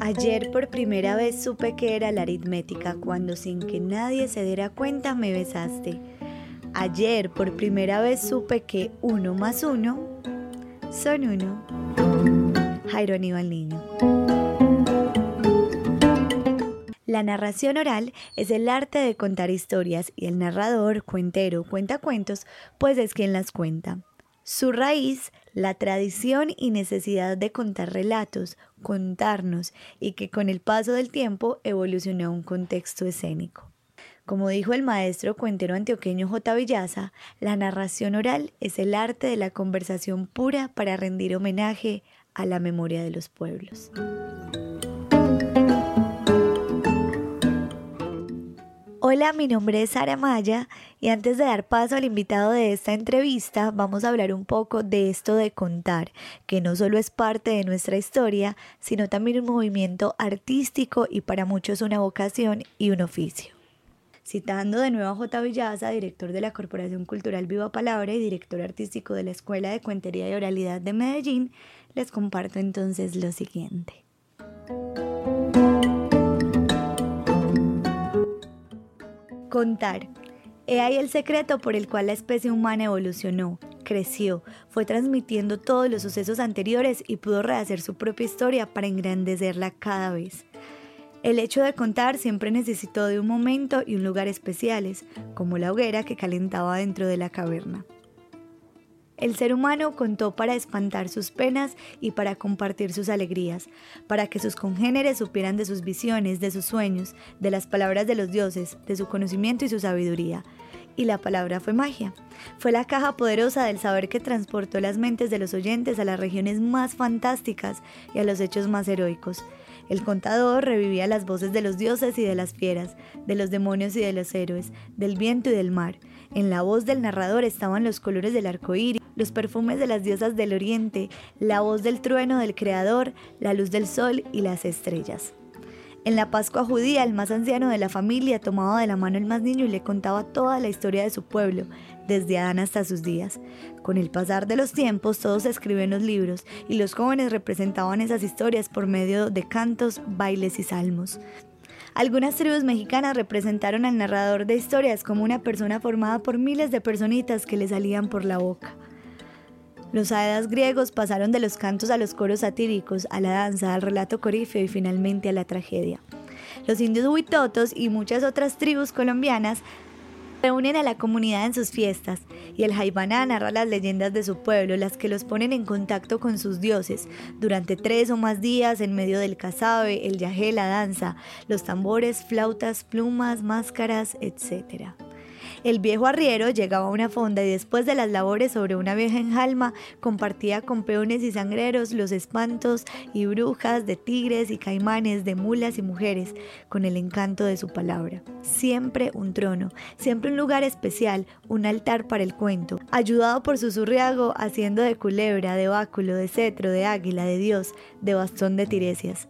Ayer por primera vez supe que era la aritmética cuando sin que nadie se diera cuenta me besaste. Ayer por primera vez supe que uno más uno son uno. Jairo Aníbal Niño. La narración oral es el arte de contar historias y el narrador, cuentero, cuenta cuentos, pues es quien las cuenta. Su raíz, la tradición y necesidad de contar relatos, contarnos y que con el paso del tiempo evolucionó a un contexto escénico. Como dijo el maestro cuentero antioqueño J. Villaza, la narración oral es el arte de la conversación pura para rendir homenaje a la memoria de los pueblos. Hola, mi nombre es Sara Maya y antes de dar paso al invitado de esta entrevista vamos a hablar un poco de esto de contar, que no solo es parte de nuestra historia, sino también un movimiento artístico y para muchos una vocación y un oficio. Citando de nuevo a J. Villaza, director de la Corporación Cultural Viva Palabra y director artístico de la Escuela de Cuentería y Oralidad de Medellín, les comparto entonces lo siguiente. Contar. He ahí el secreto por el cual la especie humana evolucionó, creció, fue transmitiendo todos los sucesos anteriores y pudo rehacer su propia historia para engrandecerla cada vez. El hecho de contar siempre necesitó de un momento y un lugar especiales, como la hoguera que calentaba dentro de la caverna. El ser humano contó para espantar sus penas y para compartir sus alegrías, para que sus congéneres supieran de sus visiones, de sus sueños, de las palabras de los dioses, de su conocimiento y su sabiduría. Y la palabra fue magia. Fue la caja poderosa del saber que transportó las mentes de los oyentes a las regiones más fantásticas y a los hechos más heroicos. El contador revivía las voces de los dioses y de las fieras, de los demonios y de los héroes, del viento y del mar. En la voz del narrador estaban los colores del arco iris, los perfumes de las diosas del oriente, la voz del trueno del creador, la luz del sol y las estrellas. En la Pascua judía, el más anciano de la familia tomaba de la mano al más niño y le contaba toda la historia de su pueblo, desde Adán hasta sus días. Con el pasar de los tiempos, todos se escriben los libros y los jóvenes representaban esas historias por medio de cantos, bailes y salmos. Algunas tribus mexicanas representaron al narrador de historias como una persona formada por miles de personitas que le salían por la boca. Los aedas griegos pasaron de los cantos a los coros satíricos, a la danza, al relato corífeo y finalmente a la tragedia. Los indios huitotos y muchas otras tribus colombianas reúnen a la comunidad en sus fiestas y el Jaibaná narra las leyendas de su pueblo, las que los ponen en contacto con sus dioses durante tres o más días en medio del casabe, el yajé, la danza, los tambores, flautas, plumas, máscaras, etc. El viejo arriero llegaba a una fonda y después de las labores sobre una vieja enjalma compartía con peones y sangreros los espantos y brujas de tigres y caimanes, de mulas y mujeres, con el encanto de su palabra. Siempre un trono, siempre un lugar especial, un altar para el cuento, ayudado por su surriago haciendo de culebra, de báculo, de cetro, de águila, de dios, de bastón de tiresias.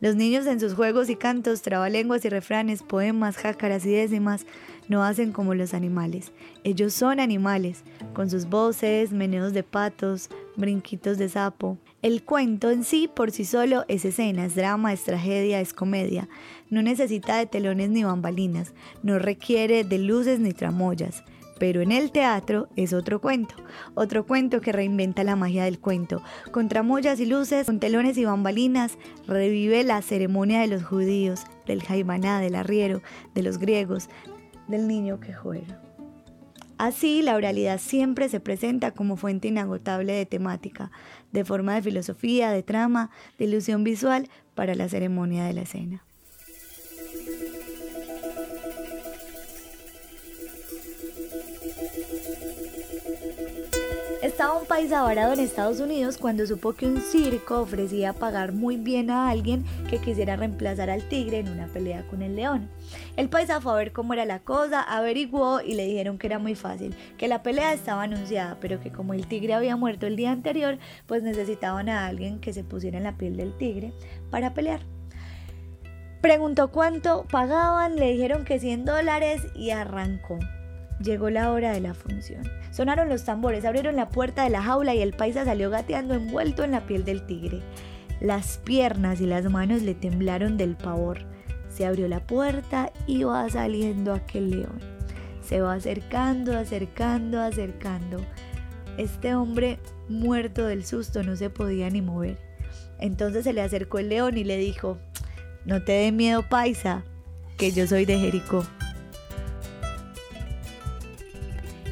Los niños en sus juegos y cantos, trabalenguas y refranes, poemas, jácaras y décimas, no hacen como los animales. Ellos son animales, con sus voces, meneos de patos, brinquitos de sapo. El cuento en sí, por sí solo, es escena, es drama, es tragedia, es comedia. No necesita de telones ni bambalinas, no requiere de luces ni tramoyas pero en el teatro es otro cuento, otro cuento que reinventa la magia del cuento. Con tramoyas y luces, con telones y bambalinas, revive la ceremonia de los judíos, del jaimaná, del arriero, de los griegos, del niño que juega. Así, la oralidad siempre se presenta como fuente inagotable de temática, de forma de filosofía, de trama, de ilusión visual para la ceremonia de la escena. Estaba un paisa varado en Estados Unidos cuando supo que un circo ofrecía pagar muy bien a alguien que quisiera reemplazar al tigre en una pelea con el león. El paisa fue a ver cómo era la cosa, averiguó y le dijeron que era muy fácil, que la pelea estaba anunciada, pero que como el tigre había muerto el día anterior, pues necesitaban a alguien que se pusiera en la piel del tigre para pelear. Preguntó cuánto pagaban, le dijeron que 100 dólares y arrancó. Llegó la hora de la función. Sonaron los tambores, abrieron la puerta de la jaula y el paisa salió gateando envuelto en la piel del tigre. Las piernas y las manos le temblaron del pavor. Se abrió la puerta y va saliendo aquel león. Se va acercando, acercando, acercando. Este hombre, muerto del susto, no se podía ni mover. Entonces se le acercó el león y le dijo, no te dé miedo, paisa, que yo soy de Jericó.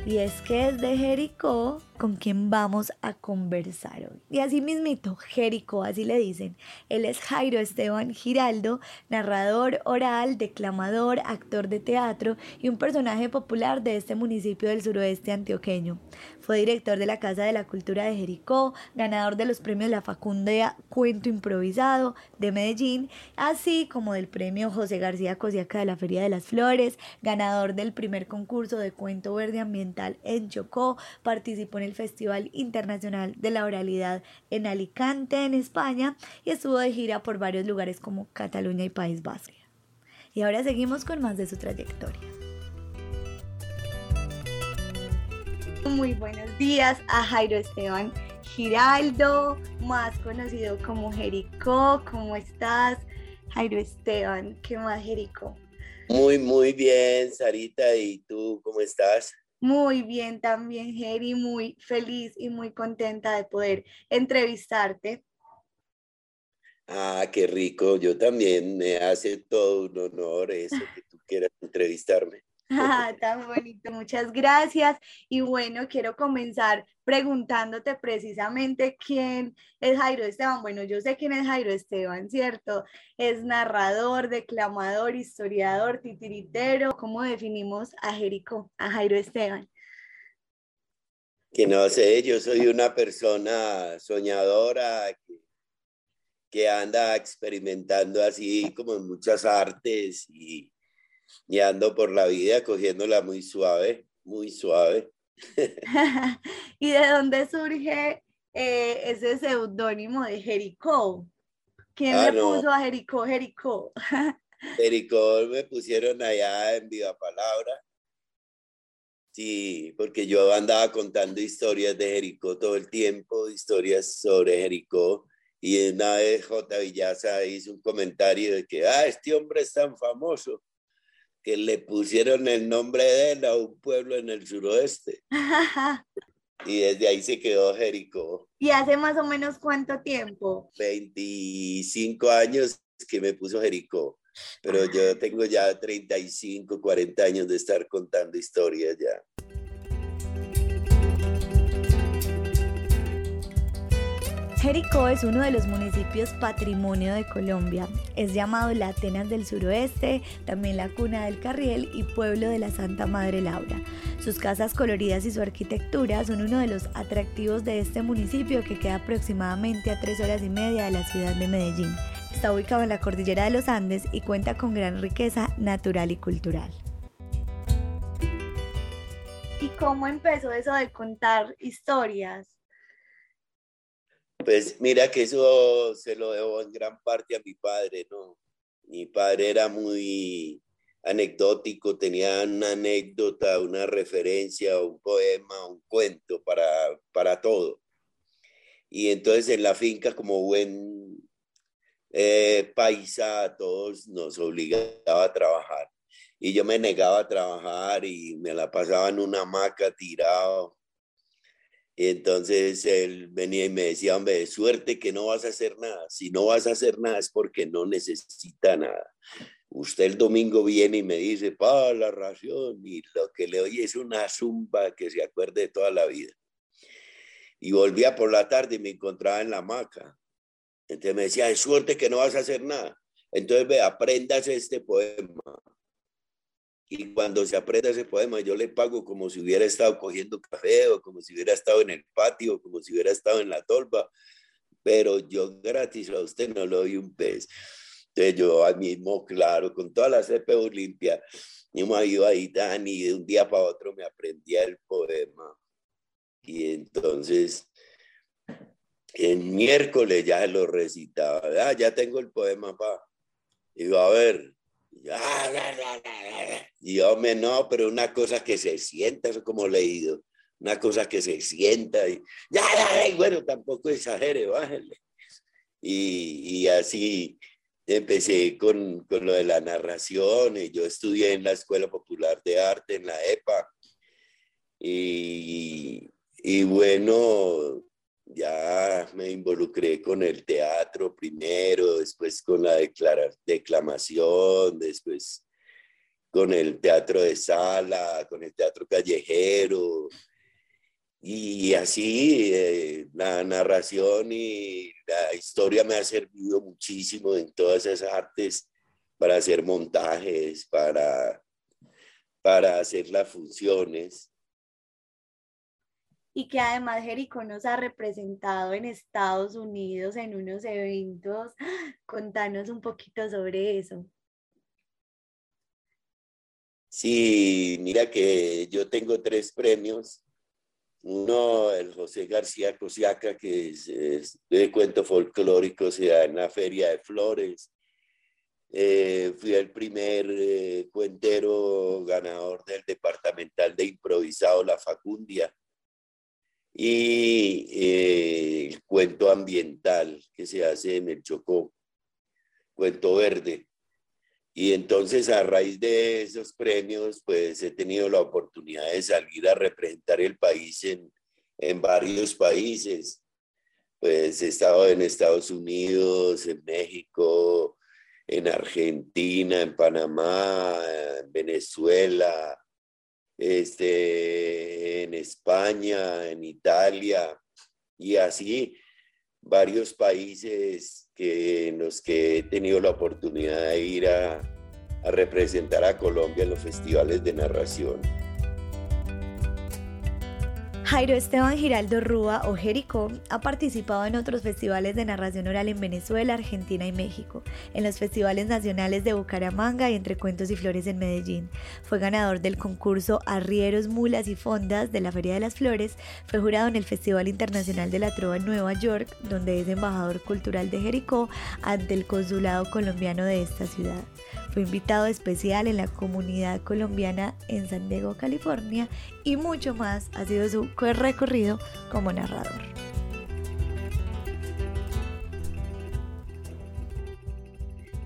Y es que es de Jericó con quien vamos a conversar hoy. Y así mismito, Jericó, así le dicen. Él es Jairo Esteban Giraldo, narrador oral, declamador, actor de teatro y un personaje popular de este municipio del suroeste antioqueño. Fue director de la Casa de la Cultura de Jericó, ganador de los premios La Facunda Cuento Improvisado de Medellín, así como del premio José García Cosiaca de la Feria de las Flores, ganador del primer concurso de cuento verde ambiental en Chocó, participó en el Festival Internacional de la Oralidad en Alicante, en España, y estuvo de gira por varios lugares como Cataluña y País Vasco. Y ahora seguimos con más de su trayectoria. Muy buenos días a Jairo Esteban Giraldo, más conocido como Jericó. ¿Cómo estás, Jairo Esteban? ¿Qué más, Jericó? Muy, muy bien, Sarita. ¿Y tú cómo estás? Muy bien también, Jerry, muy feliz y muy contenta de poder entrevistarte. Ah, qué rico. Yo también me hace todo un honor eso que tú quieras entrevistarme. Ah, tan bonito, muchas gracias. Y bueno, quiero comenzar preguntándote precisamente quién es Jairo Esteban. Bueno, yo sé quién es Jairo Esteban, ¿cierto? Es narrador, declamador, historiador, titiritero. ¿Cómo definimos a Jerico, a Jairo Esteban? Que no sé, yo soy una persona soñadora que, que anda experimentando así como en muchas artes y y ando por la vida cogiéndola muy suave, muy suave. ¿Y de dónde surge eh, ese seudónimo de Jericó? ¿Quién ah, le puso a Jericó Jericó? Jericó me pusieron allá en Viva Palabra. Sí, porque yo andaba contando historias de Jericó todo el tiempo, historias sobre Jericó. Y una vez J. Villaza hizo un comentario de que, ah, este hombre es tan famoso que le pusieron el nombre de él a un pueblo en el suroeste. y desde ahí se quedó Jericó. ¿Y hace más o menos cuánto tiempo? 25 años que me puso Jericó, pero yo tengo ya 35, 40 años de estar contando historias ya. Jericó es uno de los municipios patrimonio de Colombia. Es llamado la Atenas del Suroeste, también la cuna del Carriel y pueblo de la Santa Madre Laura. Sus casas coloridas y su arquitectura son uno de los atractivos de este municipio que queda aproximadamente a tres horas y media de la ciudad de Medellín. Está ubicado en la cordillera de los Andes y cuenta con gran riqueza natural y cultural. ¿Y cómo empezó eso de contar historias? Pues mira que eso se lo debo en gran parte a mi padre, ¿no? Mi padre era muy anecdótico, tenía una anécdota, una referencia, un poema, un cuento para, para todo. Y entonces en la finca, como buen eh, paisa, a todos nos obligaba a trabajar. Y yo me negaba a trabajar y me la pasaba en una hamaca tirado y entonces él venía y me decía, hombre, suerte que no vas a hacer nada. Si no vas a hacer nada es porque no necesita nada. Usted el domingo viene y me dice, pa, la ración, y lo que le oye es una zumba que se acuerde de toda la vida. Y volvía por la tarde y me encontraba en la hamaca. Entonces me decía, es suerte que no vas a hacer nada. Entonces, ve, aprendas este poema. Y cuando se aprenda ese poema, yo le pago como si hubiera estado cogiendo café o como si hubiera estado en el patio, como si hubiera estado en la tolva, pero yo gratis a usted no le doy un pez. Entonces yo al mismo, claro, con toda la CPU limpia, yo me iba ahí tan y de un día para otro me aprendía el poema. Y entonces, en miércoles ya lo recitaba. Ah, ya tengo el poema, pa. Y a ver, y yo, me no, pero una cosa que se sienta, eso como leído, una cosa que se sienta y ya, bueno, tampoco exagere, bájale. Y, y así empecé con, con, lo de la narración. Y yo estudié en la Escuela Popular de Arte, en la EPA. Y, y bueno, ya me involucré con el teatro primero, después con la declamación, después con el teatro de sala, con el teatro callejero. Y así eh, la narración y la historia me ha servido muchísimo en todas esas artes para hacer montajes, para, para hacer las funciones y que además Jericó nos ha representado en Estados Unidos en unos eventos. Contanos un poquito sobre eso. Sí, mira que yo tengo tres premios. Uno, el José García Cosiaca, que es, de cuento folclórico, se da en la Feria de Flores. Eh, fui el primer eh, cuentero ganador del departamental de improvisado La Facundia y eh, el cuento ambiental que se hace en el Chocó, cuento verde. Y entonces a raíz de esos premios, pues he tenido la oportunidad de salir a representar el país en, en varios países. Pues he estado en Estados Unidos, en México, en Argentina, en Panamá, en Venezuela, este, en España, en Italia y así varios países que, en los que he tenido la oportunidad de ir a, a representar a Colombia en los festivales de narración. Jairo Esteban Giraldo Rúa o Jericó ha participado en otros festivales de narración oral en Venezuela, Argentina y México, en los festivales nacionales de Bucaramanga y Entre Cuentos y Flores en Medellín. Fue ganador del concurso Arrieros, Mulas y Fondas de la Feria de las Flores, fue jurado en el Festival Internacional de la Trova en Nueva York, donde es embajador cultural de Jericó ante el consulado colombiano de esta ciudad. Fue invitado especial en la comunidad colombiana en San Diego, California y mucho más ha sido su recorrido como narrador.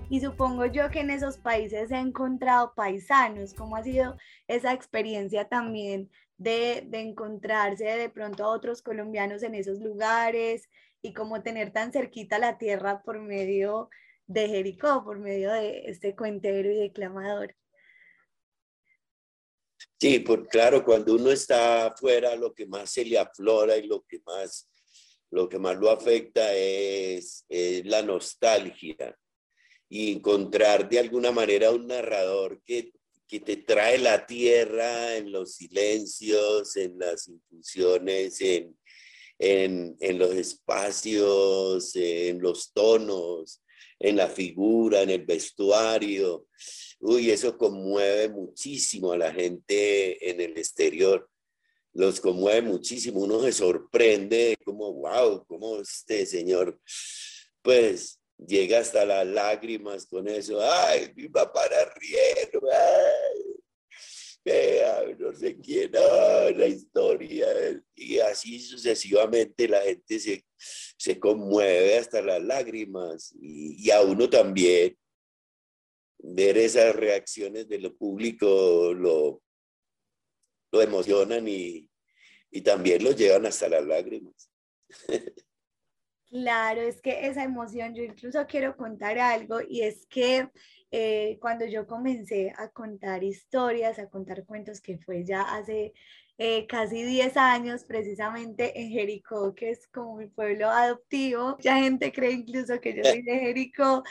Y supongo yo que en esos países he encontrado paisanos. ¿Cómo ha sido esa experiencia también de, de encontrarse de pronto a otros colombianos en esos lugares y cómo tener tan cerquita la tierra por medio de Jericó por medio de este cuentero y declamador. Sí, por, claro, cuando uno está afuera, lo que más se le aflora y lo que más lo, que más lo afecta es, la nostalgia y encontrar de alguna manera un narrador que, que te trae la tierra en los silencios, en las infusiones, en, en, en los espacios, en los tonos, en la figura, en el vestuario. Uy, eso conmueve muchísimo a la gente en el exterior. Los conmueve muchísimo. Uno se sorprende como, wow, cómo este señor, pues llega hasta las lágrimas con eso. Ay, mi papá era riero. Ay, no sé quién, la historia. Y así sucesivamente la gente se, se conmueve hasta las lágrimas y, a uno también ver esas reacciones de lo público lo, lo emocionan y, y también lo llevan hasta las lágrimas. Claro, es que esa emoción, yo incluso quiero contar algo y es que eh, cuando yo comencé a contar historias, a contar cuentos, que fue ya hace eh, casi 10 años, precisamente en Jericó, que es como mi pueblo adoptivo. Ya gente cree incluso que yo soy de Jericó.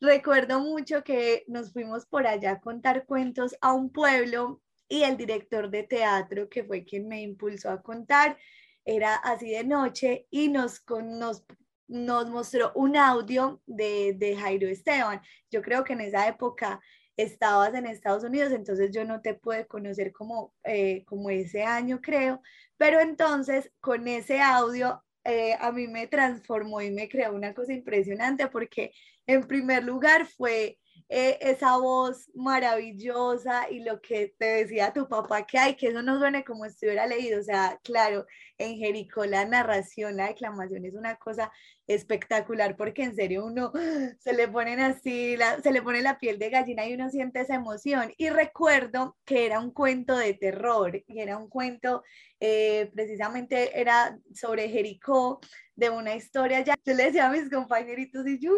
Recuerdo mucho que nos fuimos por allá a contar cuentos a un pueblo y el director de teatro, que fue quien me impulsó a contar, era así de noche y nos, nos nos mostró un audio de, de Jairo Esteban. Yo creo que en esa época estabas en Estados Unidos, entonces yo no te pude conocer como, eh, como ese año, creo, pero entonces con ese audio eh, a mí me transformó y me creó una cosa impresionante porque en primer lugar fue eh, esa voz maravillosa y lo que te decía tu papá que hay, que eso no suene como si estuviera leído. O sea, claro, en Jericó la narración, la declamación es una cosa espectacular porque en serio uno se le ponen así, se le pone la piel de gallina y uno siente esa emoción. Y recuerdo que era un cuento de terror y era un cuento, eh, precisamente era sobre Jericó de una historia ya. Yo le decía a mis compañeritos y yo,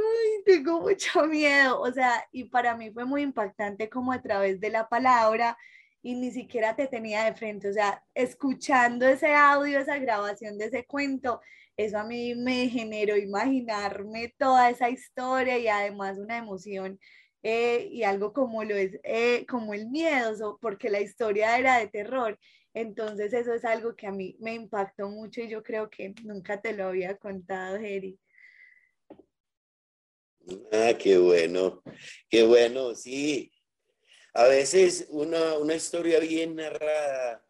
tengo mucho miedo. O sea, y para mí fue muy impactante como a través de la palabra y ni siquiera te tenía de frente. O sea, escuchando ese audio, esa grabación de ese cuento, eso a mí me generó imaginarme toda esa historia y además una emoción eh, y algo como lo es, eh, como el miedo, porque la historia era de terror entonces eso es algo que a mí me impactó mucho y yo creo que nunca te lo había contado, Jerry. Ah, qué bueno, qué bueno, sí. A veces una, historia bien narrada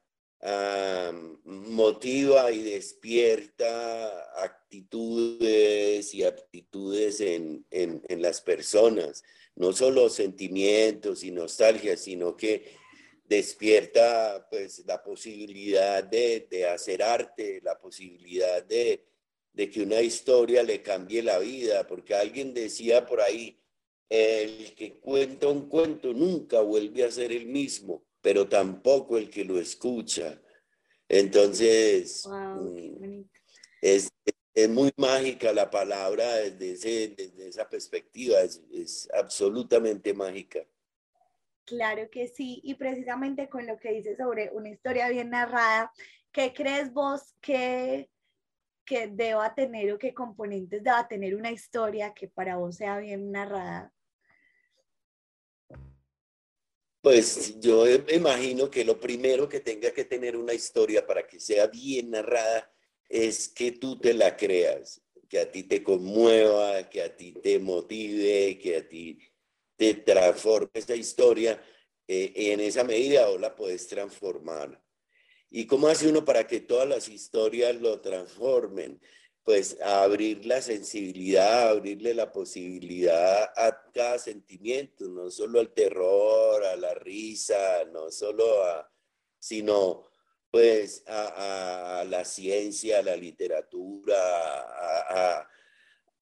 motiva y despierta actitudes y aptitudes en, en las personas, no solo sentimientos y nostalgia, sino que despierta pues la posibilidad de, hacer arte, la posibilidad de, que una historia le cambie la vida, porque alguien decía por ahí, el que cuenta un cuento nunca vuelve a ser el mismo, pero tampoco el que lo escucha. Entonces, mm, es, muy mágica la palabra desde, esa perspectiva, es absolutamente mágica. Claro que sí, y precisamente con lo que dices sobre una historia bien narrada, ¿qué crees vos que, que deba tener o qué componentes deba tener una historia que para vos sea bien narrada? Pues yo me imagino que lo primero que tenga que tener una historia para que sea bien narrada es que tú te la creas, que a ti te conmueva, que a ti te motive, que a ti te transforme esa historia, eh, en esa medida o la puedes transformar. ¿Y cómo hace uno para que todas las historias lo transformen? Pues abrir la sensibilidad, abrirle la posibilidad a cada sentimiento, no solo al terror, a la risa, no solo a, sino pues a, la ciencia, a la literatura, a,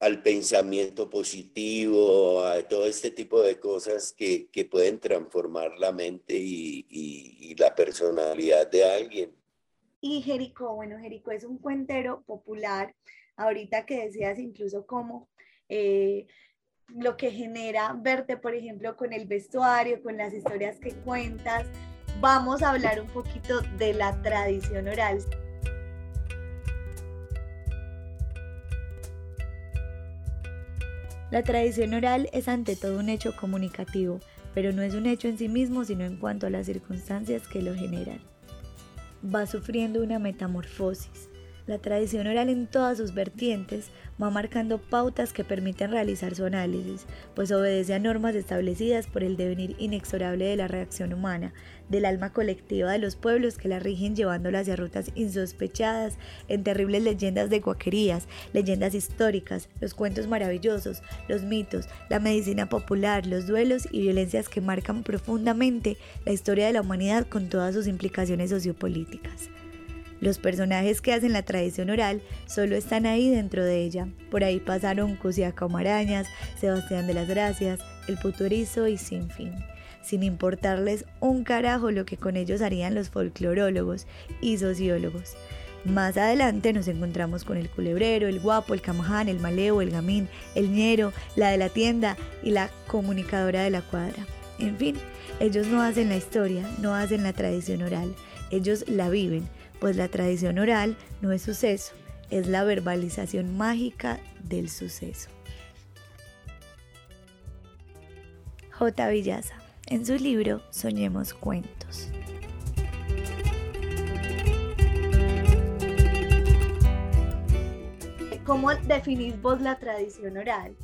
al pensamiento positivo, a todo este tipo de cosas que, pueden transformar la mente y, la personalidad de alguien. Y Jericó, bueno, Jericó es un cuentero popular, ahorita que decías incluso cómo eh, lo que genera verte, por ejemplo, con el vestuario, con las historias que cuentas, vamos a hablar un poquito de la tradición oral. La tradición oral es ante todo un hecho comunicativo, pero no es un hecho en sí mismo, sino en cuanto a las circunstancias que lo generan. Va sufriendo una metamorfosis. La tradición oral en todas sus vertientes va marcando pautas que permiten realizar su análisis, pues obedece a normas establecidas por el devenir inexorable de la reacción humana, del alma colectiva de los pueblos que la rigen llevándola hacia rutas insospechadas en terribles leyendas de guaquerías, leyendas históricas, los cuentos maravillosos, los mitos, la medicina popular, los duelos y violencias que marcan profundamente la historia de la humanidad con todas sus implicaciones sociopolíticas. Los personajes que hacen la tradición oral solo están ahí dentro de ella. Por ahí pasaron Cusiaca Marañas, Sebastián de las Gracias, El Puturizo y Sin Fin, sin importarles un carajo lo que con ellos harían los folclorólogos y sociólogos. Más adelante nos encontramos con el culebrero, el guapo, el camaján, el maleo, el gamín, el ñero, la de la tienda y la comunicadora de la cuadra. En fin, ellos no hacen la historia, no hacen la tradición oral, ellos la viven pues la tradición oral no es suceso, es la verbalización mágica del suceso. J. Villaza, en su libro Soñemos Cuentos. ¿Cómo definís vos la tradición oral?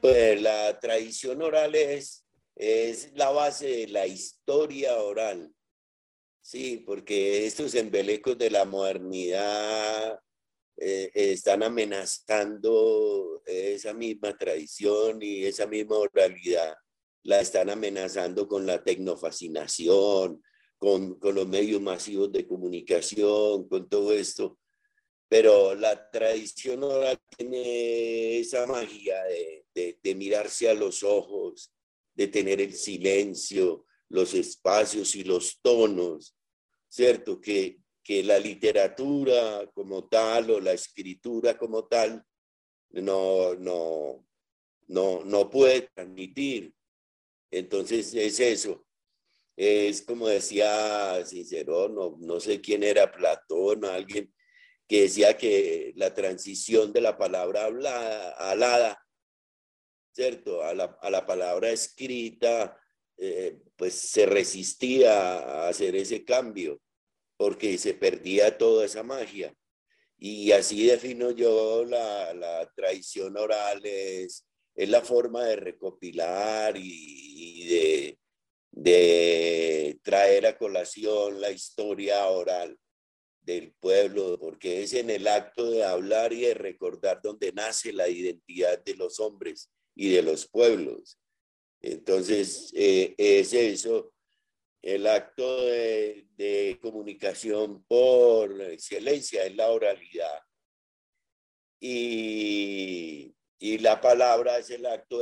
Pues la tradición oral es, es la base de la historia oral. Sí, porque estos embelecos de la modernidad eh, están amenazando esa misma tradición y esa misma oralidad, la están amenazando con la tecnofascinación, con, con los medios masivos de comunicación, con todo esto. Pero la tradición oral tiene esa magia de, de, de mirarse a los ojos, de tener el silencio, los espacios y los tonos, ¿cierto? Que, que la literatura como tal o la escritura como tal no, no, no, no puede transmitir. Entonces es eso. Es como decía Cicerón, no, no sé quién era Platón, alguien que decía que la transición de la palabra hablada, alada, ¿cierto? A la, a la palabra escrita, eh, pues se resistía a hacer ese cambio porque se perdía toda esa magia. Y así defino yo la, la tradición oral, es, es, la forma de recopilar y, de, de traer a colación la historia oral del pueblo, porque es en el acto de hablar y de recordar donde nace la identidad de los hombres y de los pueblos. Entonces, eh, es eso el acto de, comunicación por excelencia es la oralidad. Y, la palabra es el acto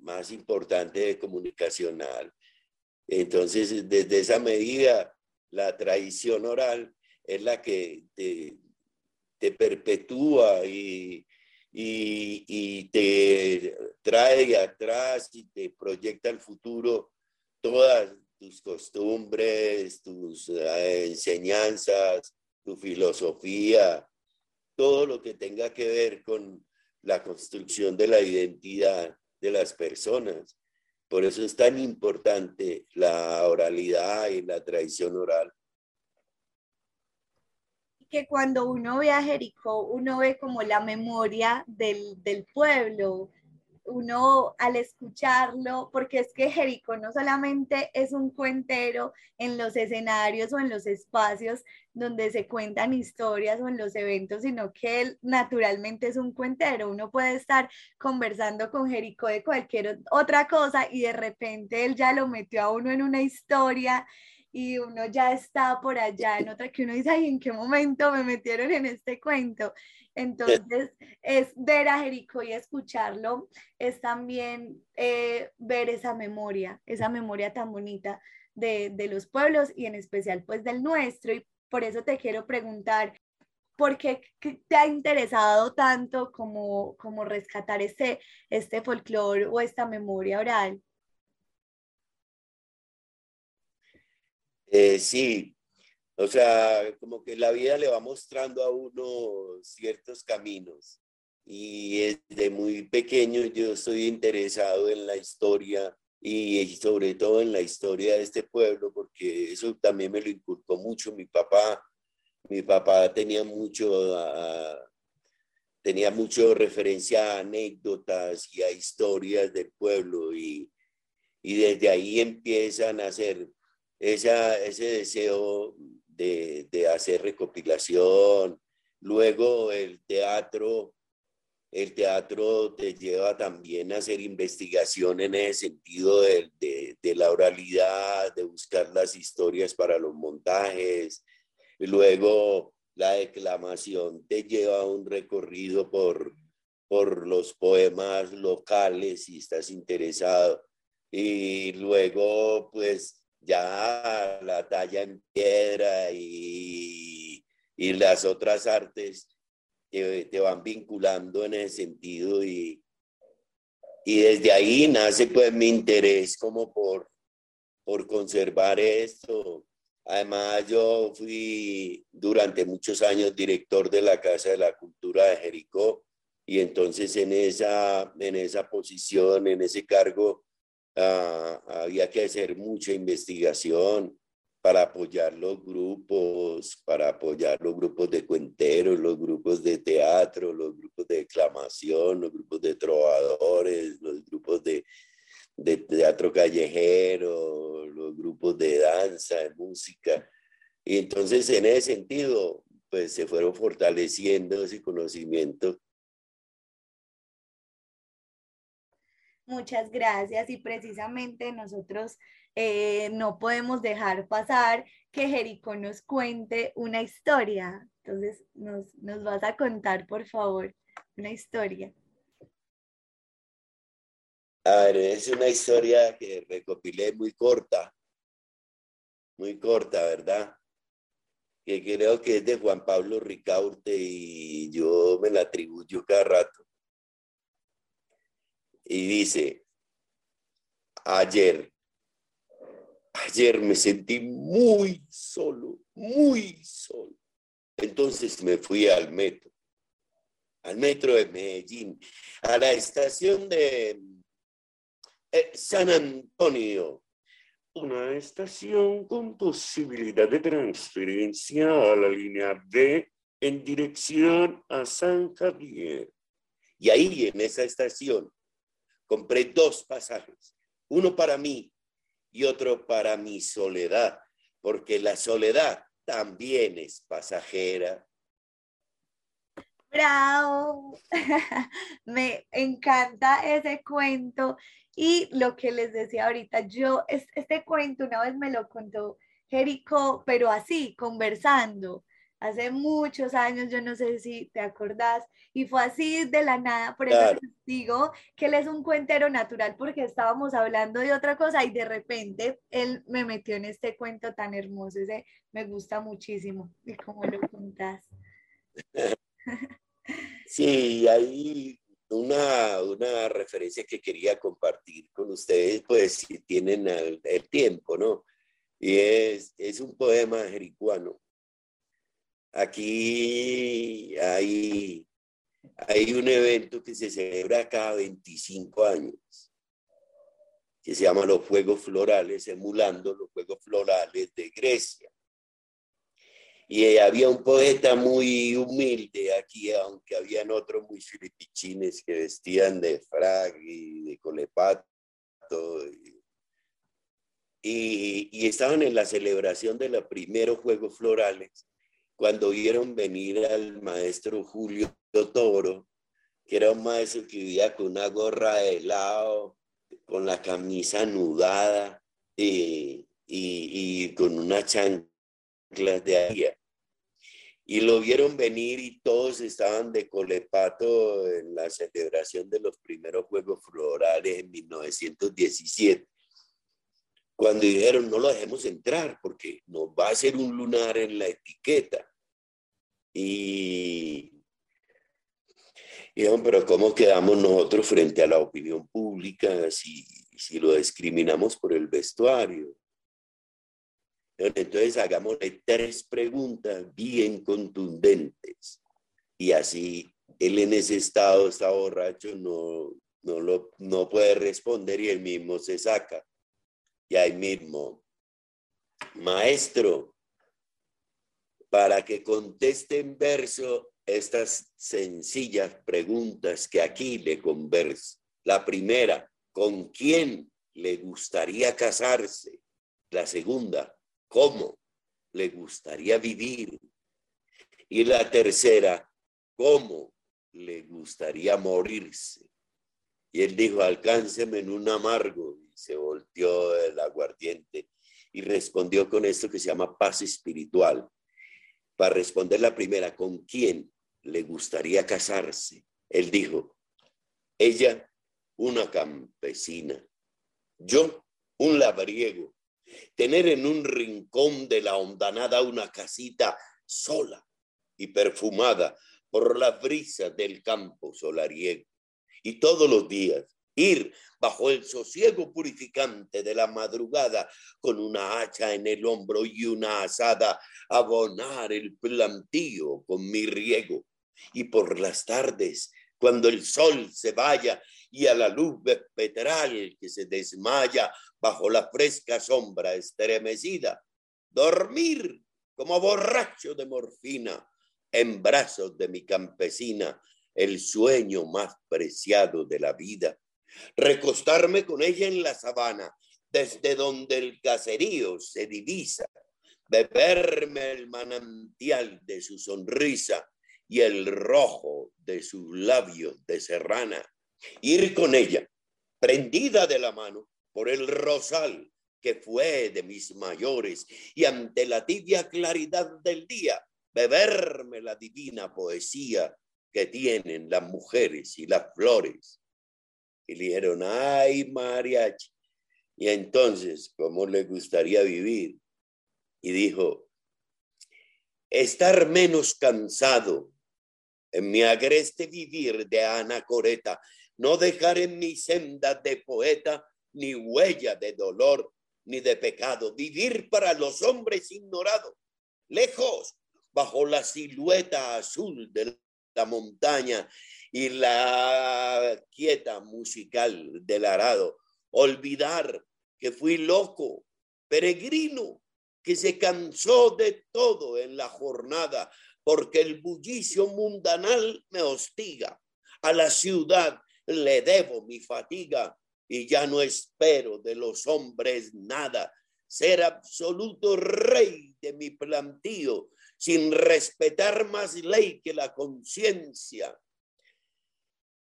más importante de comunicacional. Entonces, desde esa medida, la tradición oral es la que te, perpetúa y, y, te trae atrás y te proyecta al futuro todas tus costumbres, tus eh, enseñanzas, tu filosofía, todo lo que tenga que ver con la construcción de la identidad de las personas. Por eso es tan importante la oralidad y la tradición oral. Que cuando uno ve a Jericó, uno ve como la memoria del, del pueblo, uno al escucharlo, porque es que Jericó no solamente es un cuentero en los escenarios o en los espacios donde se cuentan historias o en los eventos, sino que él naturalmente es un cuentero. Uno puede estar conversando con Jericó de cualquier otra cosa y de repente él ya lo metió a uno en una historia y uno ya está por allá en otra que uno dice, ay, ¿en qué momento me metieron en este cuento? Entonces, es ver a Jericó y escucharlo, es también eh, ver esa memoria, esa memoria tan bonita de, de, los pueblos y en especial pues del nuestro. Y por eso te quiero preguntar, ¿por qué te ha interesado tanto como, como rescatar este, este folclore o esta memoria oral? Eh, sí, o sea, como que la vida le va mostrando a uno ciertos caminos. Y desde muy pequeño yo estoy interesado en la historia y sobre todo en la historia de este pueblo, porque eso también me lo inculcó mucho mi papá. Mi papá tenía mucho, uh, tenía mucho referencia a anécdotas y a historias del pueblo y, y desde ahí empiezan a hacer esa, ese deseo de, hacer recopilación. Luego el teatro, el teatro te lleva también a hacer investigación en ese sentido de, de, la oralidad, de buscar las historias para los montajes. Luego la declamación te lleva a un recorrido por, por los poemas locales si estás interesado. Y luego, pues, ya la talla en piedra y, y las otras artes te, te, van vinculando en ese sentido y, y desde ahí nace pues mi interés como por, por conservar esto. Además, yo fui durante muchos años director de la Casa de la Cultura de Jericó y entonces en esa, en esa posición, en ese cargo, Ah, había que hacer mucha investigación para apoyar los grupos, para apoyar los grupos de cuenteros, los grupos de teatro, los grupos de declamación, los grupos de trovadores, los grupos de, de teatro callejero, los grupos de danza, de música. Y entonces en ese sentido pues se fueron fortaleciendo ese conocimiento. Muchas gracias y precisamente nosotros eh, no podemos dejar pasar que Jericó nos cuente una historia. Entonces, nos, nos vas a contar, por favor, una historia. A ver, es una historia que recopilé muy corta, muy corta, ¿verdad? Que creo que es de Juan Pablo Ricaurte y yo me la atribuyo cada rato. Y dice, ayer, ayer me sentí muy solo, muy solo. Entonces me fui al metro, al metro de Medellín, a la estación de eh, San Antonio, una estación con posibilidad de transferencia a la línea B en dirección a San Javier. Y ahí en esa estación compré dos pasajes, uno para mí y otro para mi soledad, porque la soledad también es pasajera. Bravo, me encanta ese cuento y lo que les decía ahorita, yo, este cuento una vez me lo contó Jerico, pero así, conversando, hace muchos años, yo no sé si te acordás, y fue así de la nada, por eso digo que él es un cuentero natural porque estábamos hablando de otra cosa y de repente él me metió en este cuento tan hermoso, ese me gusta muchísimo y cómo lo contás. Sí, ahí una, una referencia que quería compartir con ustedes, pues si tienen el, tiempo, ¿no? Y es, es un poema jericuano. Aquí hay, hay un evento que se celebra cada 25 años, que se llama los Juegos Florales, emulando los Juegos Florales de Grecia. Y había un poeta muy humilde aquí, aunque habían otros muy filipichines que vestían de frag y de colepato. Y, y, estaban en la celebración de los primeros Juegos Florales, cuando vieron venir al maestro Julio Toro, que era un maestro que vivía con una gorra de helado, con la camisa anudada y, y, con una chancla de aire y lo vieron venir y todos estaban de colepato en la celebración de los primeros Juegos Florales en 1917. Cuando dijeron, no lo dejemos entrar porque nos va a hacer un lunar en la etiqueta. Y dijeron, pero ¿cómo quedamos nosotros frente a la opinión pública si, si lo discriminamos por el vestuario? Entonces hagámosle tres preguntas bien contundentes. Y así él en ese estado está borracho, no, no, lo, no puede responder y él mismo se saca. Y ahí mismo, maestro, para que conteste en verso estas sencillas preguntas que aquí le converso. La primera, ¿con quién le gustaría casarse? La segunda, cómo le gustaría vivir. Y la tercera, cómo le gustaría morirse. Y él dijo, alcánceme en un amargo. Y se volteó el aguardiente y respondió con esto que se llama paz espiritual. Para responder la primera, ¿con quién le gustaría casarse? Él dijo, ella, una campesina. Yo, un labriego tener en un rincón de la hondanada una casita sola y perfumada por la brisa del campo solariego. Y todos los días ir bajo el sosiego purificante de la madrugada con una hacha en el hombro y una asada, abonar el plantío con mi riego. Y por las tardes, cuando el sol se vaya y a la luz vesperal que se desmaya bajo la fresca sombra estremecida, dormir como borracho de morfina en brazos de mi campesina, el sueño más preciado de la vida, recostarme con ella en la sabana, desde donde el caserío se divisa, beberme el manantial de su sonrisa y el rojo de sus labios de serrana, ir con ella, prendida de la mano por el rosal que fue de mis mayores, y ante la tibia claridad del día, beberme la divina poesía que tienen las mujeres y las flores. Y dijeron, ay, mariachi. Y entonces, ¿cómo le gustaría vivir? Y dijo, estar menos cansado en mi agreste vivir de anacoreta, no dejar en mi senda de poeta ni huella de dolor ni de pecado, vivir para los hombres ignorados, lejos, bajo la silueta azul de la montaña y la quieta musical del arado, olvidar que fui loco, peregrino, que se cansó de todo en la jornada, porque el bullicio mundanal me hostiga. A la ciudad le debo mi fatiga y ya no espero de los hombres nada. Ser absoluto rey de mi plantío sin respetar más ley que la conciencia.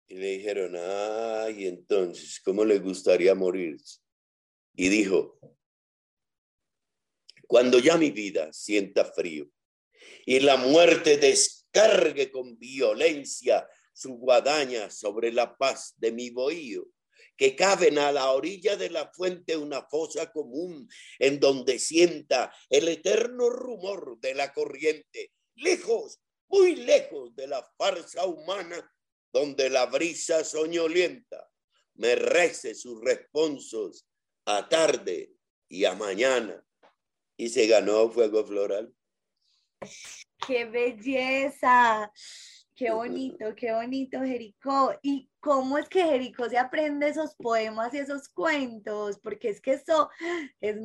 Y le dijeron, ay, entonces, ¿cómo le gustaría morirse? Y dijo, cuando ya mi vida sienta frío y la muerte descargue con violencia su guadaña sobre la paz de mi bohío, que caben a la orilla de la fuente una fosa común en donde sienta el eterno rumor de la corriente, lejos, muy lejos de la farsa humana, donde la brisa soñolienta me rece sus responsos a tarde y a mañana. Y se ganó fuego floral. ¡Qué belleza! Qué bonito, qué bonito, Jericó. ¿Y cómo es que Jericó se aprende esos poemas y esos cuentos? Porque es que eso es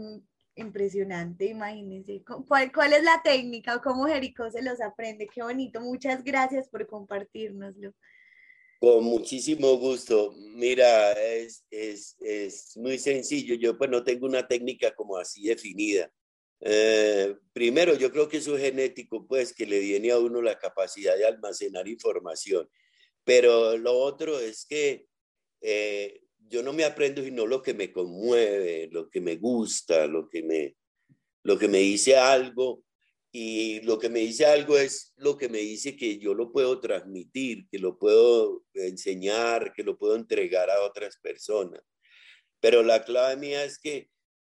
impresionante, imagínense. ¿Cuál, cuál es la técnica cómo Jericó se los aprende? Qué bonito. Muchas gracias por compartirnoslo. Con muchísimo gusto. Mira, es, es, es muy sencillo. Yo pues no tengo una técnica como así definida. Eh, primero, yo creo que eso es genético, pues, que le viene a uno la capacidad de almacenar información. Pero lo otro es que eh, yo no me aprendo sino lo que me conmueve, lo que me gusta, lo que me, lo que me dice algo. Y lo que me dice algo es lo que me dice que yo lo puedo transmitir, que lo puedo enseñar, que lo puedo entregar a otras personas. Pero la clave mía es que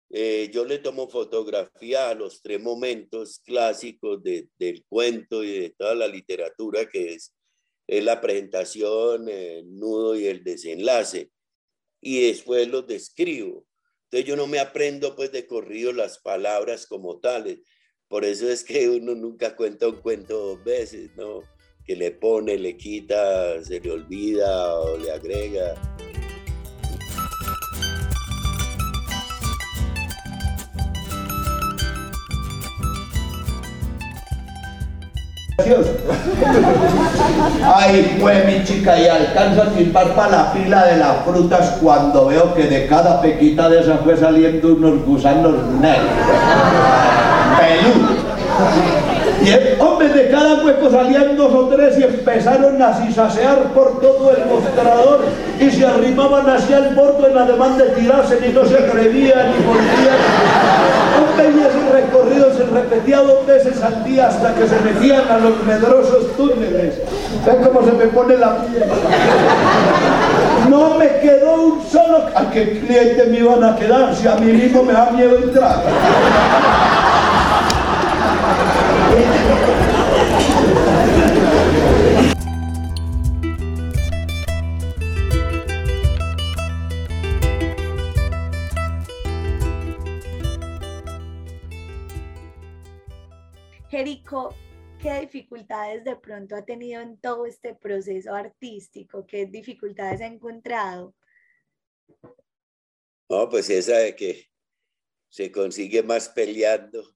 eh, yo le tomo fotografía a los tres momentos clásicos del cuento y de toda la literatura, que es, la presentación, el nudo y el desenlace, y después los describo. Entonces yo no me aprendo pues de corrido las palabras como tales. Por eso es que uno nunca cuenta un cuento dos veces, ¿no? Que le pone, le quita, se le olvida o le agrega. Ay, fue mi chica, y alcanzo a tilpar para la fila de las frutas cuando veo que de cada pequita de esas fue saliendo unos gusanos negros. Y el hombre de cada hueco salían dos o tres y empezaron a cisasear por todo el mostrador y se arrimaban hacia el bordo en ademán de tirarse y no se atrevían ni volvían. Hombre, y ese recorrido se repetía dos veces al día hasta que se metían a los medrosos túneles. ¿Ven cómo se me pone la piel? No me quedó un solo... ¿A qué cliente me iban a quedar si a mí mismo me da miedo entrar? Jerico, ¿qué dificultades de pronto ha tenido en todo este proceso artístico? ¿Qué dificultades ha encontrado? No, pues esa de que se consigue más peleando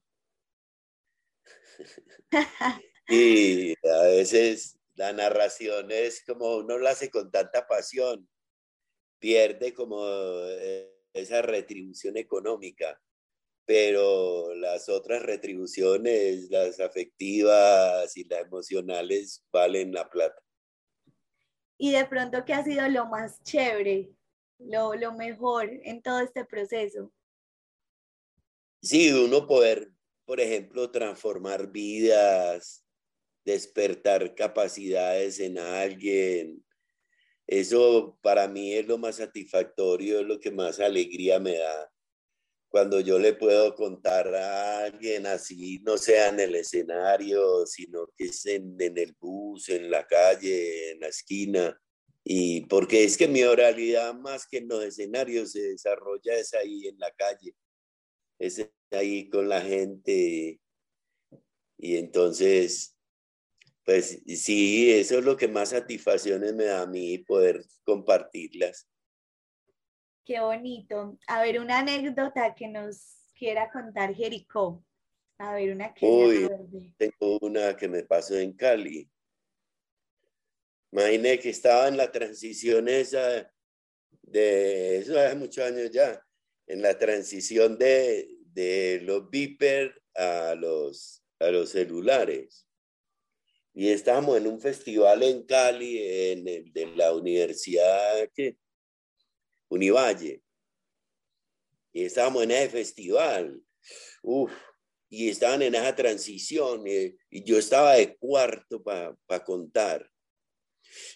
y a veces la narración es como uno la hace con tanta pasión, pierde como eh, esa retribución económica. Pero las otras retribuciones, las afectivas y las emocionales, valen la plata. Y de pronto, ¿qué ha sido lo más chévere, lo, lo mejor en todo este proceso? Sí, uno poder, por ejemplo, transformar vidas, despertar capacidades en alguien. Eso para mí es lo más satisfactorio, es lo que más alegría me da. Cuando yo le puedo contar a alguien así, no sea en el escenario, sino que es en, el bus, en la calle, en la esquina. Y porque es que mi oralidad más que en los escenarios se desarrolla es ahí en la calle, es ahí con la gente. Y entonces pues sí, eso es lo que más satisfacciones me da a mí poder compartirlas. Qué bonito. A ver, una anécdota que nos quiera contar Jericó. A ver, una que Uy, tengo una que me pasó en Cali. Imaginé que estaba en la transición esa de, eso hace muchos años ya, en la transición de, de los Viper a los, a los celulares y estábamos en un festival en Cali, en el de la Universidad ¿qué? Univalle. Y estábamos en ese festival. Uf, y estaban en esa transición. Y, yo estaba de cuarto para contar.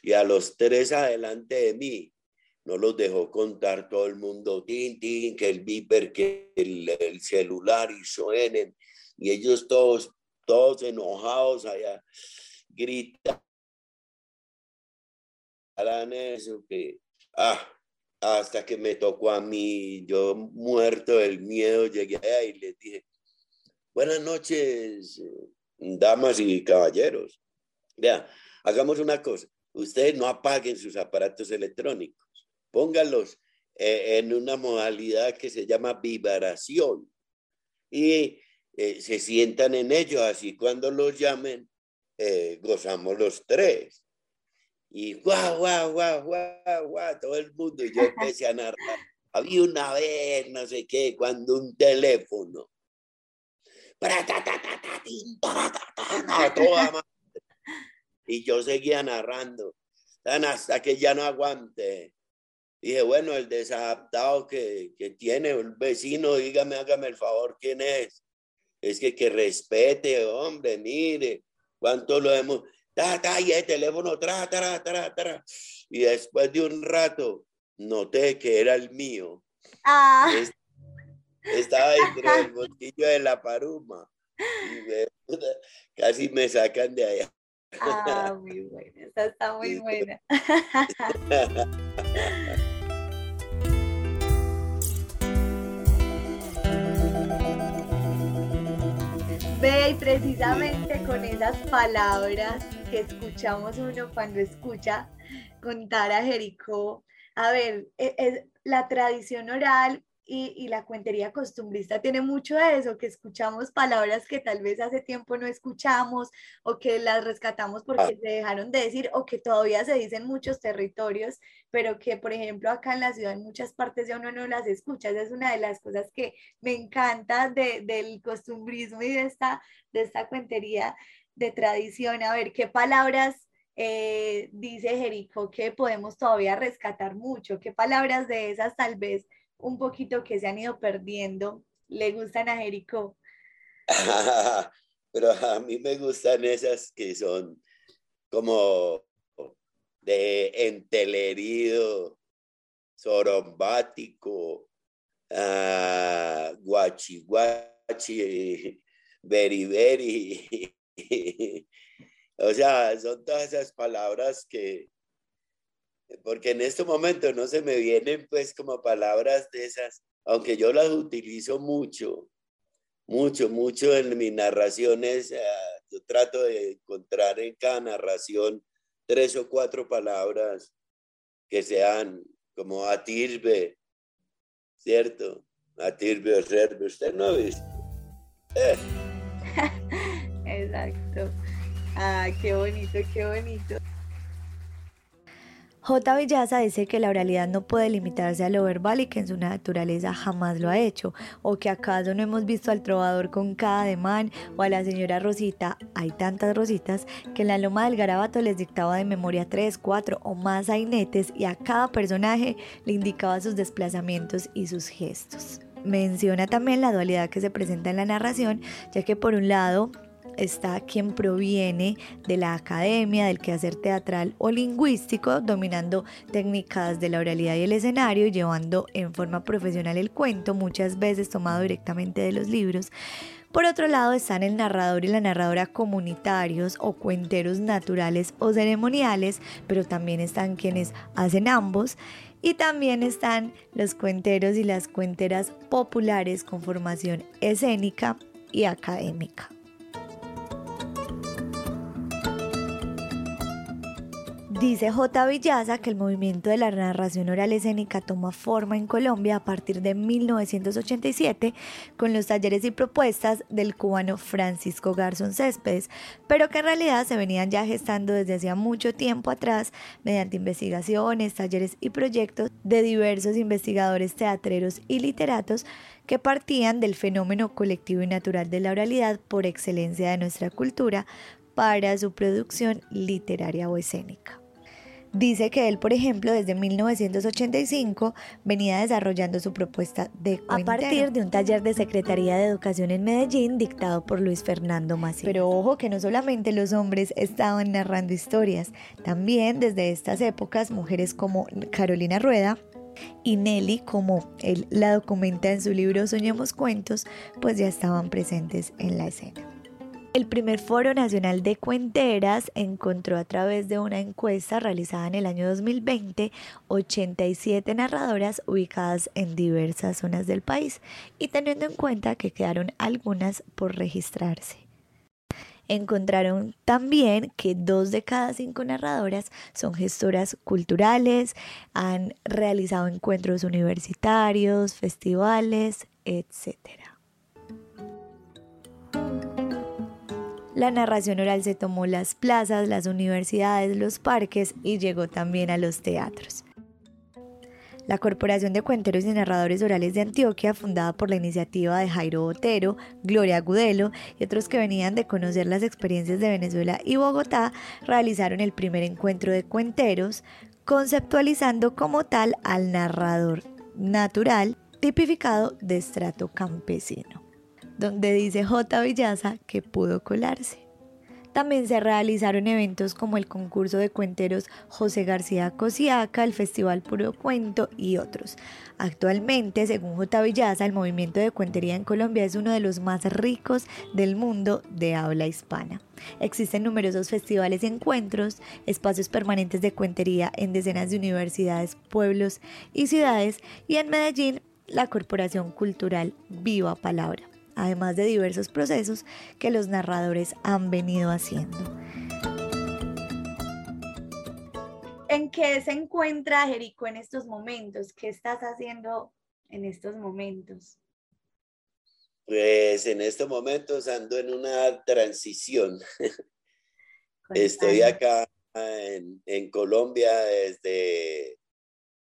Y a los tres adelante de mí, no los dejó contar todo el mundo, tin, tin, que el viper, que el, el celular y suenen. Y ellos todos, todos enojados allá grita eso que, ah, hasta que me tocó a mí, yo muerto del miedo, llegué allá y les dije, buenas noches, damas y caballeros. Vea, hagamos una cosa, ustedes no apaguen sus aparatos electrónicos, pónganlos eh, en una modalidad que se llama vibración y eh, se sientan en ellos, así cuando los llamen, eh, gozamos los tres. Y guau, guau, guau, guau, guau, todo el mundo. Y yo empecé a narrar. Había una vez, no sé qué, cuando un teléfono. Y yo seguía narrando. Hasta que ya no aguante. Dije, bueno, el desadaptado que, que tiene el vecino, dígame, hágame el favor, ¿quién es? Es que que respete, hombre, mire, ¿Cuánto lo hemos? Ta, ta, y el teléfono, tra, tra, tra, tra. Y después de un rato, noté que era el mío. Ah. Estaba dentro del bolsillo de la paruma. Y casi me sacan de allá. Ah, muy buena. Esta está muy buena. Ve, y precisamente con esas palabras que escuchamos uno cuando escucha contar a Jericó, a ver, es, e, la tradición oral y, la cuentería costumbrista tiene mucho de eso, que escuchamos palabras que tal vez hace tiempo no escuchamos o que las rescatamos porque se dejaron de decir o que todavía se dicen muchos territorios, pero que por ejemplo acá en la ciudad en muchas partes ya uno no las escucha. Esa es una de las cosas que me encanta del costumbrismo y de esta, de esta cuentería de tradición. A ver, ¿qué palabras eh, dice Jerico que podemos todavía rescatar mucho? ¿Qué palabras de esas tal vez un poquito que se han ido perdiendo le gustan a Jericó? Pero a mí me gustan esas que son como de entelerido, sorombático, uh, guachi guachi, beriberi. o sea, son todas esas palabras que, porque en este momento no se me vienen pues como palabras de esas, aunque yo las utilizo mucho, mucho, mucho en mis narraciones. Eh, yo trato de encontrar en cada narración tres o cuatro palabras que sean como atirbe, ¿cierto? Atirbe o serbe, usted no ha visto. Eh. Exacto. Ah, qué bonito, qué bonito. J. Villaza dice que la oralidad no puede limitarse a lo verbal y que en su naturaleza jamás lo ha hecho, o que acaso no hemos visto al trovador con cada ademán o a la señora Rosita, hay tantas rositas, que en la loma del garabato les dictaba de memoria tres, cuatro o más sainetes y a cada personaje le indicaba sus desplazamientos y sus gestos. Menciona también la dualidad que se presenta en la narración, ya que por un lado está quien proviene de la academia, del quehacer teatral o lingüístico, dominando técnicas de la oralidad y el escenario llevando en forma profesional el cuento, muchas veces tomado directamente de los libros. Por otro lado están el narrador y la narradora comunitarios o cuenteros naturales o ceremoniales, pero también están quienes hacen ambos. Y también están los cuenteros y las cuenteras populares con formación escénica y académica. Dice J. Villaza que el movimiento de la narración oral escénica toma forma en Colombia a partir de 1987 con los talleres y propuestas del cubano Francisco Garzón Céspedes, pero que en realidad se venían ya gestando desde hacía mucho tiempo atrás mediante investigaciones, talleres y proyectos de diversos investigadores teatreros y literatos que partían del fenómeno colectivo y natural de la oralidad por excelencia de nuestra cultura para su producción literaria o escénica. Dice que él, por ejemplo, desde 1985 venía desarrollando su propuesta de cuentero. a partir de un taller de Secretaría de Educación en Medellín dictado por Luis Fernando Mací. Pero ojo que no solamente los hombres estaban narrando historias, también desde estas épocas mujeres como Carolina Rueda y Nelly, como él la documenta en su libro Soñemos Cuentos, pues ya estaban presentes en la escena. El primer Foro Nacional de Cuenteras encontró a través de una encuesta realizada en el año 2020 87 narradoras ubicadas en diversas zonas del país y teniendo en cuenta que quedaron algunas por registrarse. Encontraron también que dos de cada cinco narradoras son gestoras culturales, han realizado encuentros universitarios, festivales, etc. La narración oral se tomó las plazas, las universidades, los parques y llegó también a los teatros. La Corporación de Cuenteros y Narradores Orales de Antioquia, fundada por la iniciativa de Jairo Botero, Gloria Agudelo y otros que venían de conocer las experiencias de Venezuela y Bogotá, realizaron el primer encuentro de cuenteros, conceptualizando como tal al narrador natural tipificado de estrato campesino donde dice J. Villaza que pudo colarse. También se realizaron eventos como el concurso de cuenteros José García Cosiaca, el Festival Puro Cuento y otros. Actualmente, según J. Villaza, el movimiento de cuentería en Colombia es uno de los más ricos del mundo de habla hispana. Existen numerosos festivales y encuentros, espacios permanentes de cuentería en decenas de universidades, pueblos y ciudades, y en Medellín, la Corporación Cultural Viva Palabra además de diversos procesos que los narradores han venido haciendo. ¿En qué se encuentra Jerico en estos momentos? ¿Qué estás haciendo en estos momentos? Pues en estos momentos ando en una transición. Estoy acá en, en Colombia desde,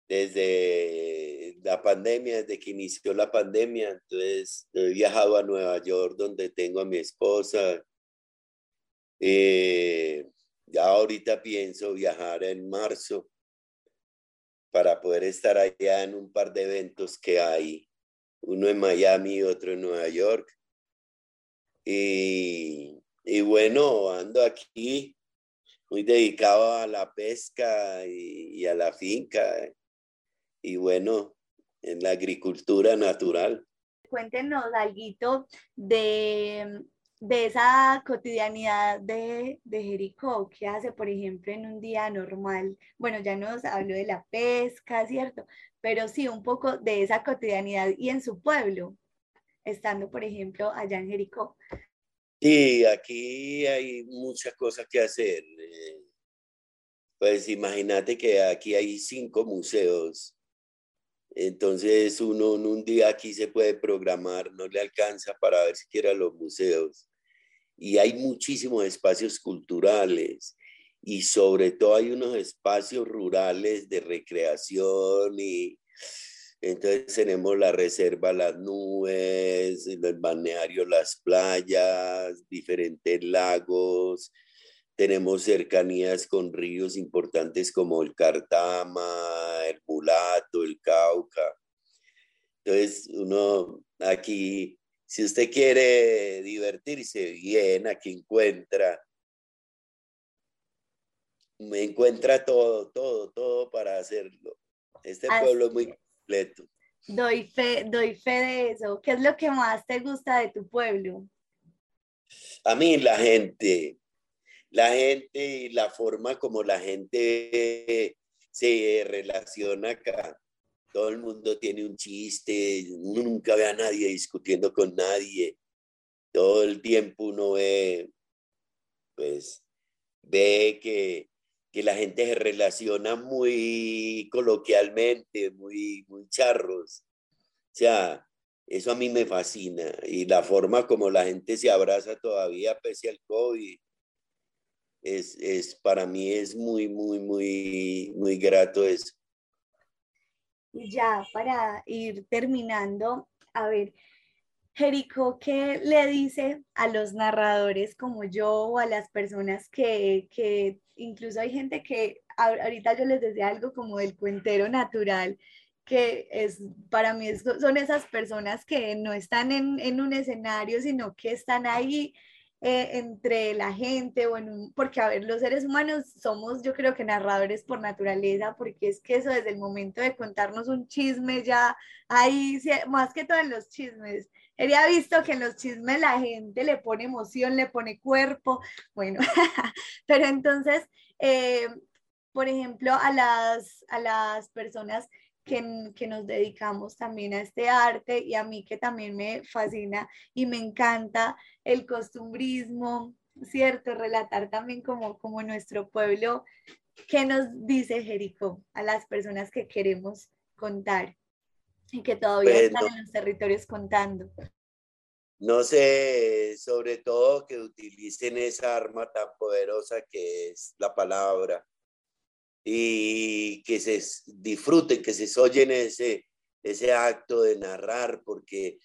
desde la pandemia, desde que inició la pandemia, entonces he viajado a Nueva York donde tengo a mi esposa. Eh, ya ahorita pienso viajar en marzo para poder estar allá en un par de eventos que hay, uno en Miami y otro en Nueva York. Y, y bueno, ando aquí muy dedicado a la pesca y, y a la finca. Y bueno, en la agricultura natural. Cuéntenos algo de, de esa cotidianidad de, de Jericó. ¿Qué hace, por ejemplo, en un día normal? Bueno, ya nos habló de la pesca, ¿cierto? Pero sí, un poco de esa cotidianidad y en su pueblo, estando, por ejemplo, allá en Jericó. Sí, aquí hay muchas cosas que hacer. Eh, pues imagínate que aquí hay cinco museos entonces uno en un día aquí se puede programar, no le alcanza para ver siquiera los museos. Y hay muchísimos espacios culturales y sobre todo hay unos espacios rurales de recreación y entonces tenemos la reserva Las Nubes, el balneario Las Playas, diferentes lagos, tenemos cercanías con ríos importantes como el Cartama, el Cauca. Entonces, uno aquí, si usted quiere divertirse bien, aquí encuentra me encuentra todo, todo, todo para hacerlo. Este pueblo es muy completo. Doy fe, doy fe de eso. ¿Qué es lo que más te gusta de tu pueblo? A mí la gente, la gente y la forma como la gente se relaciona acá. Todo el mundo tiene un chiste, uno nunca ve a nadie discutiendo con nadie. Todo el tiempo uno ve, pues, ve que que la gente se relaciona muy coloquialmente, muy, muy charros. O sea, eso a mí me fascina. Y la forma como la gente se abraza todavía pese al COVID, es, es para mí es muy, muy, muy, muy grato eso. Ya para ir terminando, a ver, Jerico, ¿qué le dice a los narradores como yo o a las personas que, que incluso hay gente que ahorita yo les decía algo como el cuentero natural, que es para mí son esas personas que no están en, en un escenario, sino que están ahí eh, entre la gente, porque a ver, los seres humanos somos yo creo que narradores por naturaleza, porque es que eso desde el momento de contarnos un chisme ya ahí, más que todo en los chismes, Había visto que en los chismes la gente le pone emoción, le pone cuerpo, bueno, pero entonces, eh, por ejemplo, a las, a las personas que, nos dedicamos también a este arte y a mí que también me fascina y me encanta el costumbrismo, ¿cierto? Relatar también como, como nuestro pueblo. ¿Qué nos dice Jerico a las personas que queremos contar y que todavía están en los territorios contando? No sé, sobre todo que utilicen esa arma tan poderosa que es la palabra y que se disfruten, que se oyen ese, ese acto de narrar, porque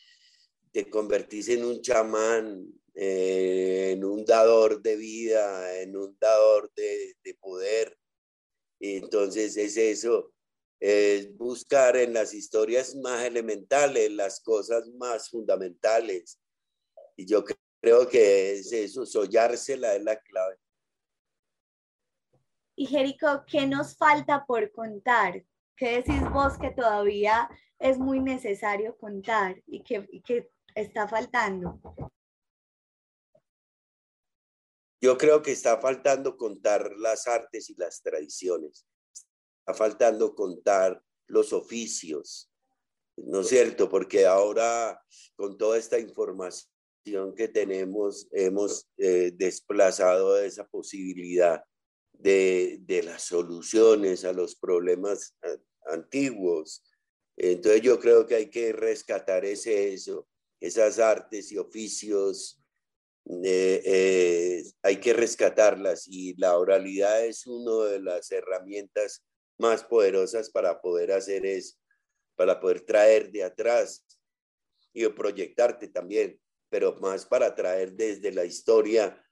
te convertís en un chamán, eh, en un dador de vida, en un dador de, de poder. Y entonces es eso, es buscar en las historias más elementales las cosas más fundamentales. Y yo creo que es eso, sollársela es la clave. Y Jerico, ¿qué nos falta por contar? ¿Qué decís vos que todavía es muy necesario contar y que, está faltando? Yo creo que está faltando contar las artes y las tradiciones. Está faltando contar los oficios, ¿no es cierto? Porque ahora con toda esta información que tenemos, hemos eh, desplazado esa posibilidad de, las soluciones a los problemas antiguos. Entonces yo creo que hay que rescatar ese, eso, esas artes y oficios, eh, eh, hay que rescatarlas y la oralidad es una de las herramientas más poderosas para poder hacer eso, para poder traer de atrás y proyectarte también, pero más para traer desde la historia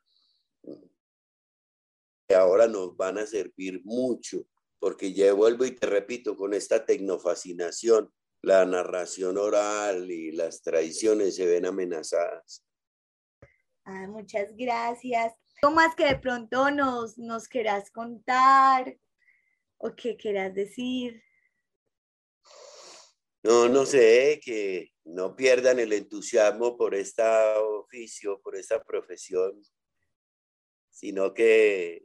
ahora nos van a servir mucho, porque ya vuelvo y te repito, con esta tecnofascinación, la narración oral y las tradiciones se ven amenazadas. Ah, muchas gracias. ¿Cómo más que de pronto nos, nos quieras contar o qué quieras decir? No, no sé, que no pierdan el entusiasmo por este oficio, por esta profesión, sino que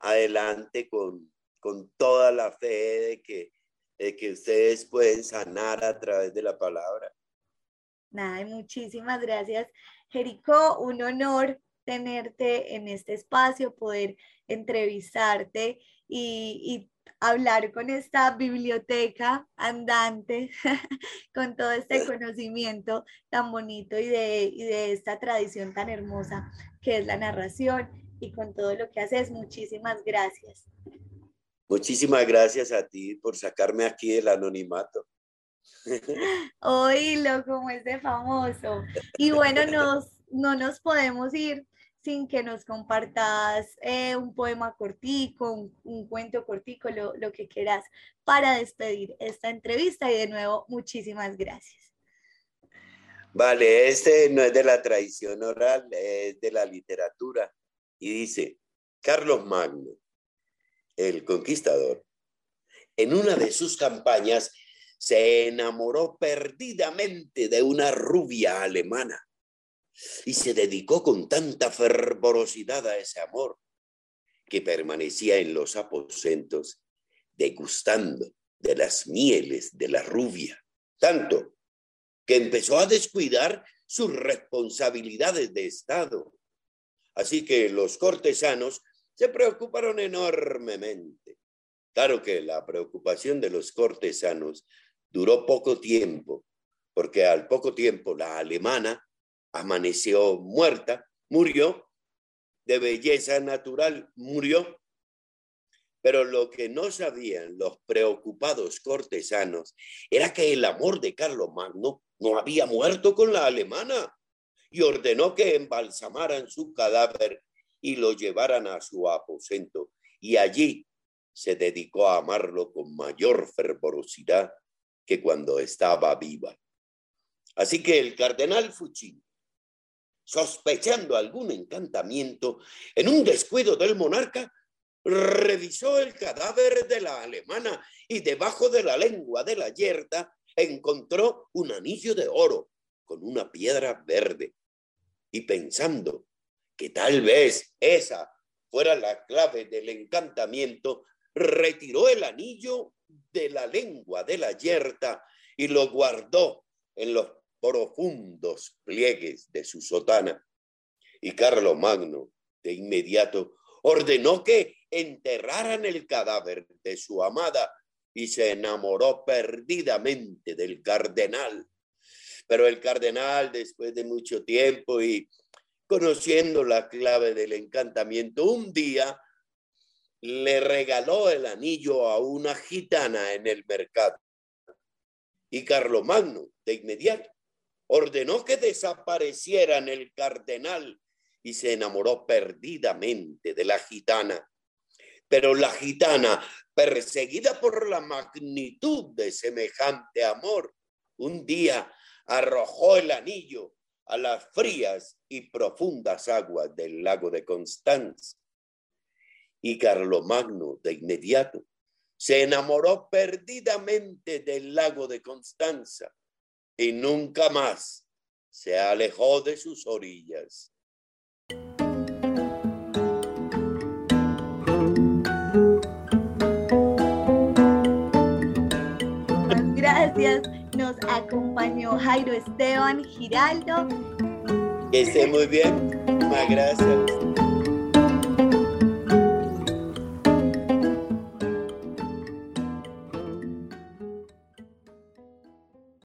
adelante con, toda la fe de que, que ustedes pueden sanar a través de la palabra. Nada, muchísimas gracias. Jerico, un honor tenerte en este espacio, poder entrevistarte y, hablar con esta biblioteca andante, con todo este conocimiento tan bonito y de, y de esta tradición tan hermosa que es la narración y con todo lo que haces. Muchísimas gracias. Muchísimas gracias a ti por sacarme aquí del anonimato. Oílo, como es de famoso. Y bueno, nos, no nos podemos ir sin que nos compartas eh, un poema cortico, un, cuento cortico, lo, lo, que quieras para despedir esta entrevista. Y de nuevo, muchísimas gracias. Vale, este no es de la tradición oral, es de la literatura. Y dice, Carlos Magno, el conquistador, en una de sus campañas se enamoró perdidamente de una rubia alemana y se dedicó con tanta fervorosidad a ese amor que permanecía en los aposentos degustando de las mieles de la rubia, tanto que empezó a descuidar sus responsabilidades de Estado. Así que los cortesanos se preocuparon enormemente. Claro que la preocupación de los cortesanos Duró poco tiempo, porque al poco tiempo la alemana amaneció muerta, murió, de belleza natural murió, pero lo que no sabían los preocupados cortesanos era que el amor de Carlos Magno no había muerto con la alemana y ordenó que embalsamaran su cadáver y lo llevaran a su aposento. Y allí se dedicó a amarlo con mayor fervorosidad que cuando estaba viva. Así que el cardenal Fuchini, sospechando algún encantamiento, en un descuido del monarca, revisó el cadáver de la alemana y debajo de la lengua de la yerta encontró un anillo de oro con una piedra verde. Y pensando que tal vez esa fuera la clave del encantamiento, retiró el anillo de la lengua de la yerta y lo guardó en los profundos pliegues de su sotana. Y Carlos Magno, de inmediato, ordenó que enterraran el cadáver de su amada y se enamoró perdidamente del cardenal. Pero el cardenal, después de mucho tiempo y conociendo la clave del encantamiento, un día le regaló el anillo a una gitana en el mercado. Y Carlomagno, de inmediato, ordenó que desaparecieran el cardenal y se enamoró perdidamente de la gitana. Pero la gitana, perseguida por la magnitud de semejante amor, un día arrojó el anillo a las frías y profundas aguas del lago de Constanza y Carlomagno de inmediato se enamoró perdidamente del lago de Constanza y nunca más se alejó de sus orillas. Gracias. Nos acompañó Jairo Esteban Giraldo. Que esté muy bien. Muchas gracias.